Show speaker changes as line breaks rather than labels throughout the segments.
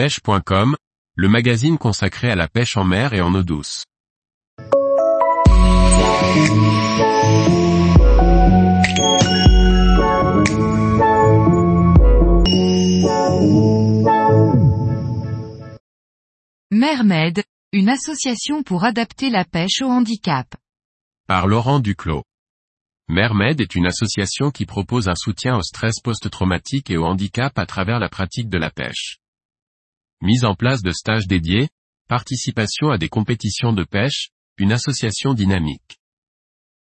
pêche.com, le magazine consacré à la pêche en mer et en eau douce.
Mermed, une association pour adapter la pêche au handicap.
Par Laurent Duclos. Mermed est une association qui propose un soutien au stress post-traumatique et au handicap à travers la pratique de la pêche. Mise en place de stages dédiés, participation à des compétitions de pêche, une association dynamique.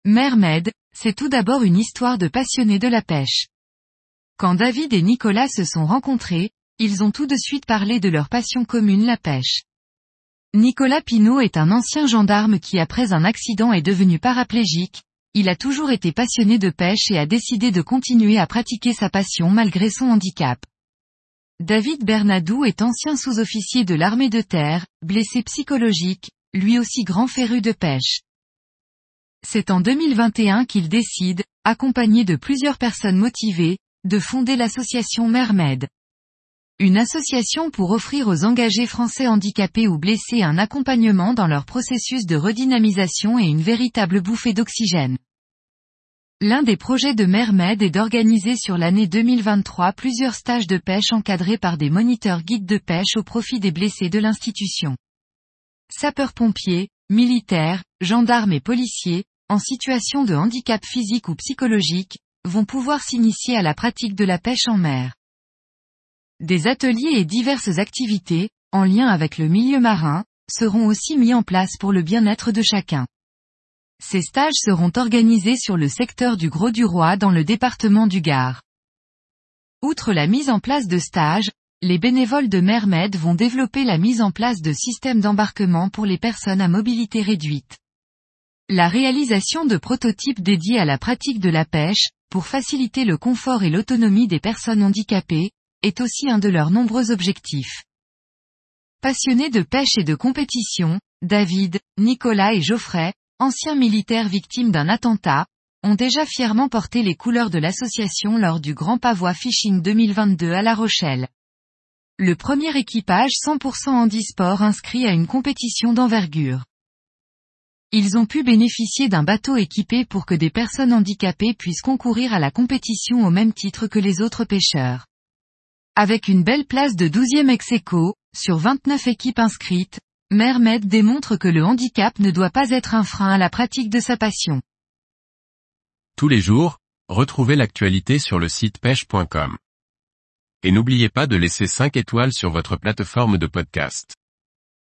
Mermed, c'est tout d'abord une histoire de passionnés de la pêche. Quand David et Nicolas se sont rencontrés, ils ont tout de suite parlé de leur passion commune la pêche. Nicolas Pinault est un ancien gendarme qui après un accident est devenu paraplégique, il a toujours été passionné de pêche et a décidé de continuer à pratiquer sa passion malgré son handicap. David Bernadou est ancien sous-officier de l'armée de terre, blessé psychologique, lui aussi grand féru de pêche. C'est en 2021 qu'il décide, accompagné de plusieurs personnes motivées, de fonder l'association Mermed. Une association pour offrir aux engagés français handicapés ou blessés un accompagnement dans leur processus de redynamisation et une véritable bouffée d'oxygène. L'un des projets de Mermed est d'organiser sur l'année 2023 plusieurs stages de pêche encadrés par des moniteurs guides de pêche au profit des blessés de l'institution. Sapeurs-pompiers, militaires, gendarmes et policiers, en situation de handicap physique ou psychologique, vont pouvoir s'initier à la pratique de la pêche en mer. Des ateliers et diverses activités, en lien avec le milieu marin, seront aussi mis en place pour le bien-être de chacun. Ces stages seront organisés sur le secteur du Gros du Roi dans le département du Gard. Outre la mise en place de stages, les bénévoles de Mermed vont développer la mise en place de systèmes d'embarquement pour les personnes à mobilité réduite. La réalisation de prototypes dédiés à la pratique de la pêche, pour faciliter le confort et l'autonomie des personnes handicapées, est aussi un de leurs nombreux objectifs. Passionnés de pêche et de compétition, David, Nicolas et Geoffrey, anciens militaires victimes d'un attentat, ont déjà fièrement porté les couleurs de l'association lors du Grand Pavois Fishing 2022 à La Rochelle. Le premier équipage 100% handisport inscrit à une compétition d'envergure. Ils ont pu bénéficier d'un bateau équipé pour que des personnes handicapées puissent concourir à la compétition au même titre que les autres pêcheurs. Avec une belle place de 12e ex sur 29 équipes inscrites, Mermed démontre que le handicap ne doit pas être un frein à la pratique de sa passion.
Tous les jours, retrouvez l'actualité sur le site pêche.com. Et n'oubliez pas de laisser 5 étoiles sur votre plateforme de podcast.